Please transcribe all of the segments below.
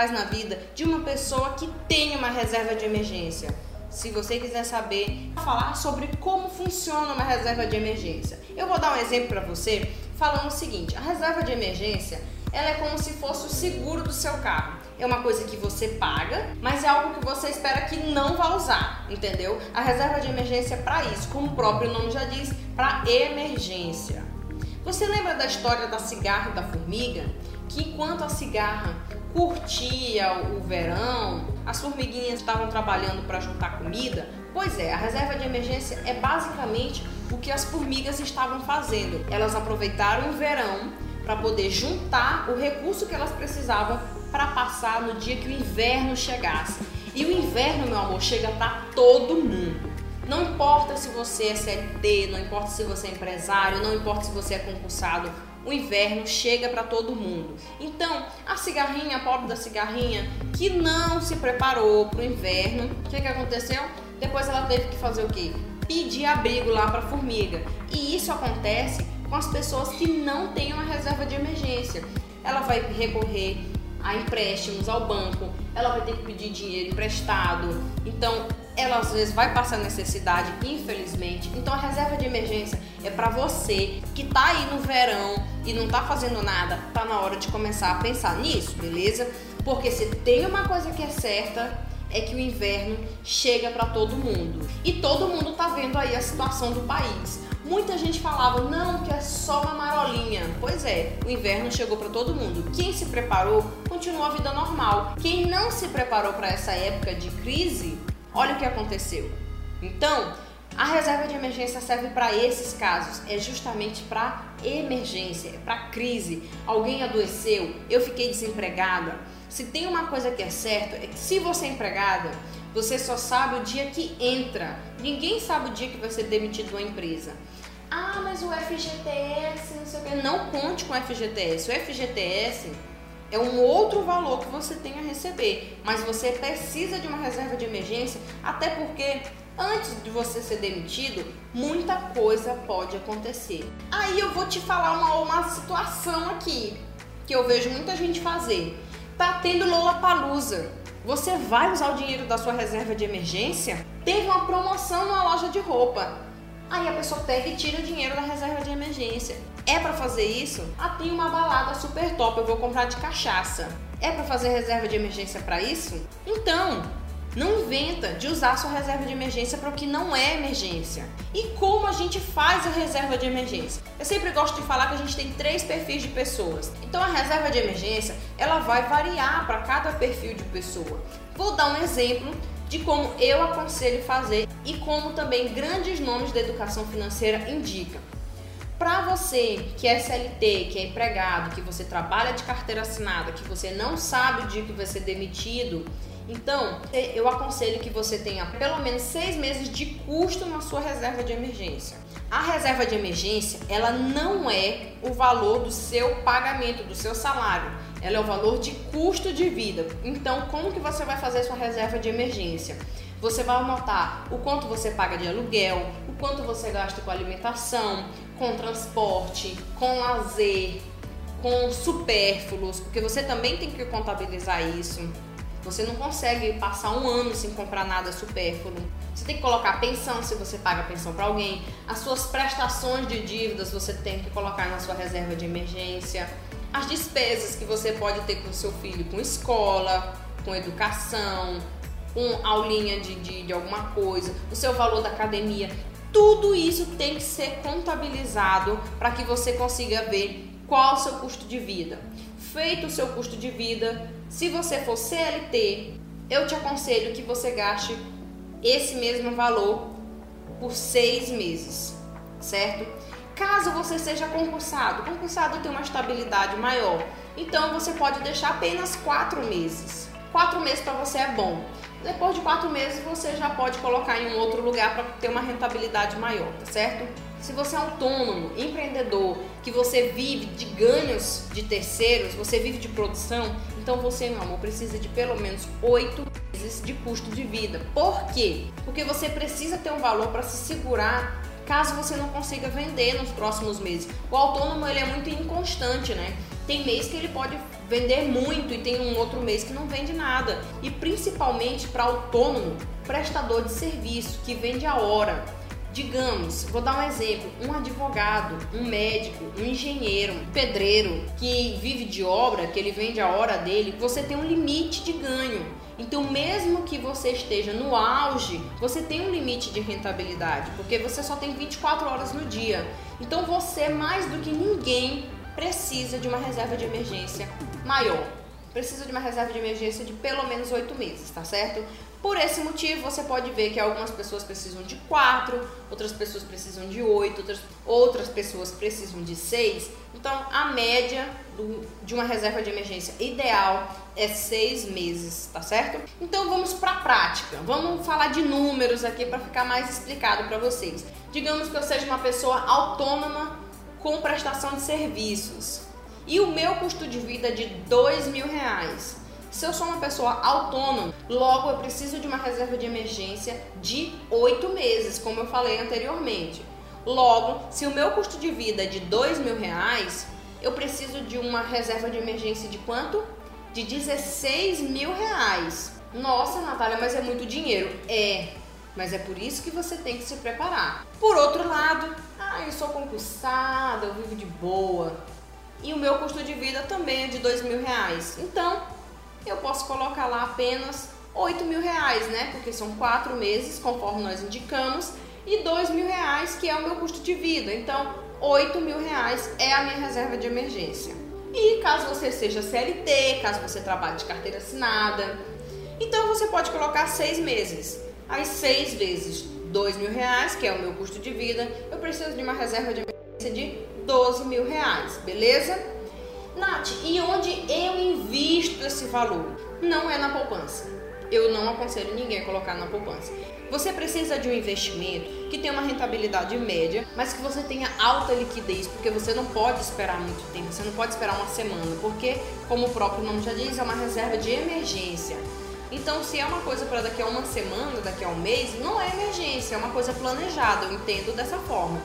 faz na vida de uma pessoa que tem uma reserva de emergência? Se você quiser saber, falar sobre como funciona uma reserva de emergência. Eu vou dar um exemplo para você falando o seguinte: a reserva de emergência ela é como se fosse o seguro do seu carro. É uma coisa que você paga, mas é algo que você espera que não vá usar, entendeu? A reserva de emergência é para isso, como o próprio nome já diz, para emergência. Você lembra da história da cigarra e da formiga? Que enquanto a cigarra curtia o verão, as formiguinhas estavam trabalhando para juntar comida. Pois é, a reserva de emergência é basicamente o que as formigas estavam fazendo. Elas aproveitaram o verão para poder juntar o recurso que elas precisavam para passar no dia que o inverno chegasse. E o inverno, meu amor, chega para todo mundo. Não importa se você é CLT, não importa se você é empresário, não importa se você é concursado, o inverno chega para todo mundo. Então, a cigarrinha, a pobre da cigarrinha, que não se preparou para o inverno, o que, que aconteceu? Depois ela teve que fazer o quê? Pedir abrigo lá para formiga. E isso acontece com as pessoas que não têm uma reserva de emergência. Ela vai recorrer a empréstimos ao banco, ela vai ter que pedir dinheiro emprestado. Então, ela às vezes vai passar necessidade, infelizmente. Então, a reserva de emergência é para você que tá aí no verão e não tá fazendo nada, tá na hora de começar a pensar nisso, beleza? Porque se tem uma coisa que é certa, é que o inverno chega para todo mundo. E todo mundo tá vendo aí a situação do país. Muita gente falava, não, que é só uma marolinha. Pois é, o inverno chegou para todo mundo. Quem se preparou, continuou a vida normal. Quem não se preparou para essa época de crise, olha o que aconteceu. Então, a reserva de emergência serve para esses casos, é justamente para emergência, para crise. Alguém adoeceu, eu fiquei desempregada. Se tem uma coisa que é certa, é que se você é empregada, você só sabe o dia que entra. Ninguém sabe o dia que vai ser demitido uma empresa. Ah, mas o FGTS, não sei o que. Não conte com o FGTS. O FGTS é um outro valor que você tem a receber, mas você precisa de uma reserva de emergência, até porque antes de você ser demitido, muita coisa pode acontecer. Aí eu vou te falar uma, uma situação aqui que eu vejo muita gente fazer. Tá tendo Lola Palusa. Você vai usar o dinheiro da sua reserva de emergência? Teve uma promoção numa loja de roupa Aí a pessoa pega e tira o dinheiro da reserva de emergência. É para fazer isso? Ah, tem uma balada super top, eu vou comprar de cachaça. É para fazer reserva de emergência para isso? Então, não inventa de usar sua reserva de emergência para o que não é emergência. E como a gente faz a reserva de emergência? Eu sempre gosto de falar que a gente tem três perfis de pessoas. Então a reserva de emergência, ela vai variar para cada perfil de pessoa. Vou dar um exemplo de como eu aconselho fazer e como também grandes nomes da educação financeira indicam. Para você que é CLT, que é empregado, que você trabalha de carteira assinada, que você não sabe o dia que vai ser demitido, então eu aconselho que você tenha pelo menos seis meses de custo na sua reserva de emergência. A reserva de emergência ela não é o valor do seu pagamento, do seu salário ela é o valor de custo de vida. Então, como que você vai fazer sua reserva de emergência? Você vai anotar o quanto você paga de aluguel, o quanto você gasta com alimentação, com transporte, com lazer, com supérfluos, porque você também tem que contabilizar isso. Você não consegue passar um ano sem comprar nada supérfluo. Você tem que colocar pensão se você paga pensão para alguém. As suas prestações de dívidas você tem que colocar na sua reserva de emergência as despesas que você pode ter com seu filho, com escola, com educação, com aulinha de, de, de alguma coisa, o seu valor da academia, tudo isso tem que ser contabilizado para que você consiga ver qual o seu custo de vida. Feito o seu custo de vida, se você for CLT, eu te aconselho que você gaste esse mesmo valor por seis meses, certo? Caso você seja concursado, concursado tem uma estabilidade maior, então você pode deixar apenas quatro meses. Quatro meses para você é bom. Depois de quatro meses você já pode colocar em um outro lugar para ter uma rentabilidade maior, tá certo? Se você é autônomo, empreendedor, que você vive de ganhos de terceiros, você vive de produção, então você, meu amor, precisa de pelo menos oito meses de custo de vida. Por quê? Porque você precisa ter um valor para se segurar caso você não consiga vender nos próximos meses. O autônomo ele é muito inconstante, né? Tem mês que ele pode vender muito e tem um outro mês que não vende nada. E principalmente para autônomo, prestador de serviço que vende a hora. Digamos, vou dar um exemplo: um advogado, um médico, um engenheiro, um pedreiro que vive de obra, que ele vende a hora dele, você tem um limite de ganho. Então, mesmo que você esteja no auge, você tem um limite de rentabilidade, porque você só tem 24 horas no dia. Então, você, mais do que ninguém, precisa de uma reserva de emergência maior. Precisa de uma reserva de emergência de pelo menos oito meses, tá certo? Por esse motivo, você pode ver que algumas pessoas precisam de quatro, outras pessoas precisam de oito, outras, outras pessoas precisam de seis. Então, a média do, de uma reserva de emergência ideal é seis meses, tá certo? Então, vamos para a prática. Vamos falar de números aqui para ficar mais explicado para vocês. Digamos que eu seja uma pessoa autônoma com prestação de serviços e o meu custo de vida é de dois mil reais. Se eu sou uma pessoa autônoma, logo eu preciso de uma reserva de emergência de oito meses, como eu falei anteriormente. Logo, se o meu custo de vida é de dois mil reais, eu preciso de uma reserva de emergência de quanto? De 16 mil reais. Nossa, Natália, mas é muito dinheiro. É, mas é por isso que você tem que se preparar. Por outro lado, ah, eu sou concursada, eu vivo de boa. E o meu custo de vida também é de dois mil reais. Então, eu posso colocar lá apenas oito mil reais, né? Porque são quatro meses, conforme nós indicamos, e dois mil reais, que é o meu custo de vida. Então, oito mil reais é a minha reserva de emergência. E caso você seja CLT, caso você trabalhe de carteira assinada, então você pode colocar seis meses. As seis vezes dois mil reais, que é o meu custo de vida, eu preciso de uma reserva de emergência de 12 mil reais, beleza? Nath, e onde eu invisto esse valor? Não é na poupança. Eu não aconselho ninguém a colocar na poupança. Você precisa de um investimento que tenha uma rentabilidade média, mas que você tenha alta liquidez, porque você não pode esperar muito tempo, você não pode esperar uma semana, porque, como o próprio nome já diz, é uma reserva de emergência. Então, se é uma coisa para daqui a uma semana, daqui a um mês, não é emergência, é uma coisa planejada, eu entendo dessa forma.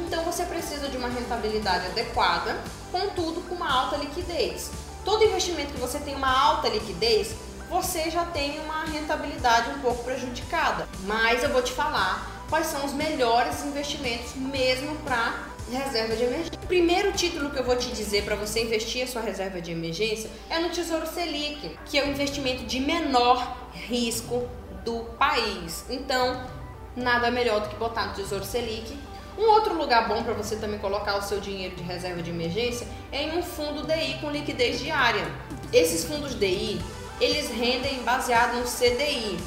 Então você precisa de uma rentabilidade adequada, contudo com uma alta liquidez. Todo investimento que você tem uma alta liquidez, você já tem uma rentabilidade um pouco prejudicada. Mas eu vou te falar quais são os melhores investimentos mesmo para reserva de emergência. O primeiro título que eu vou te dizer para você investir a sua reserva de emergência é no Tesouro Selic, que é o investimento de menor risco do país. Então, nada melhor do que botar no Tesouro Selic um outro lugar bom para você também colocar o seu dinheiro de reserva de emergência é em um fundo DI com liquidez diária. Esses fundos DI, eles rendem baseado no CDI.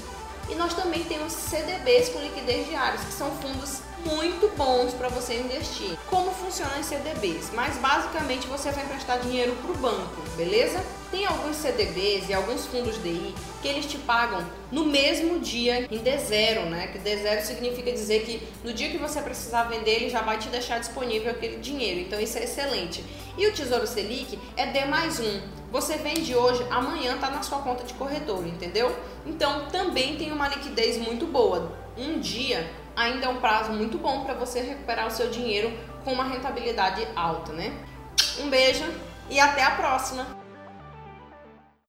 E nós também temos CDBs com liquidez diária, que são fundos muito bons para você investir. Como funcionam os CDBs? Mas basicamente você vai emprestar dinheiro para o banco, beleza? Tem alguns CDBs e alguns fundos DI que eles te pagam no mesmo dia em D0, né? Que D0 significa dizer que no dia que você precisar vender, ele já vai te deixar disponível aquele dinheiro. Então isso é excelente. E o Tesouro Selic é D mais um. Você vende hoje, amanhã tá na sua conta de corretor, entendeu? Então também tem uma liquidez muito boa. Um dia ainda é um prazo muito bom para você recuperar o seu dinheiro com uma rentabilidade alta, né? Um beijo e até a próxima!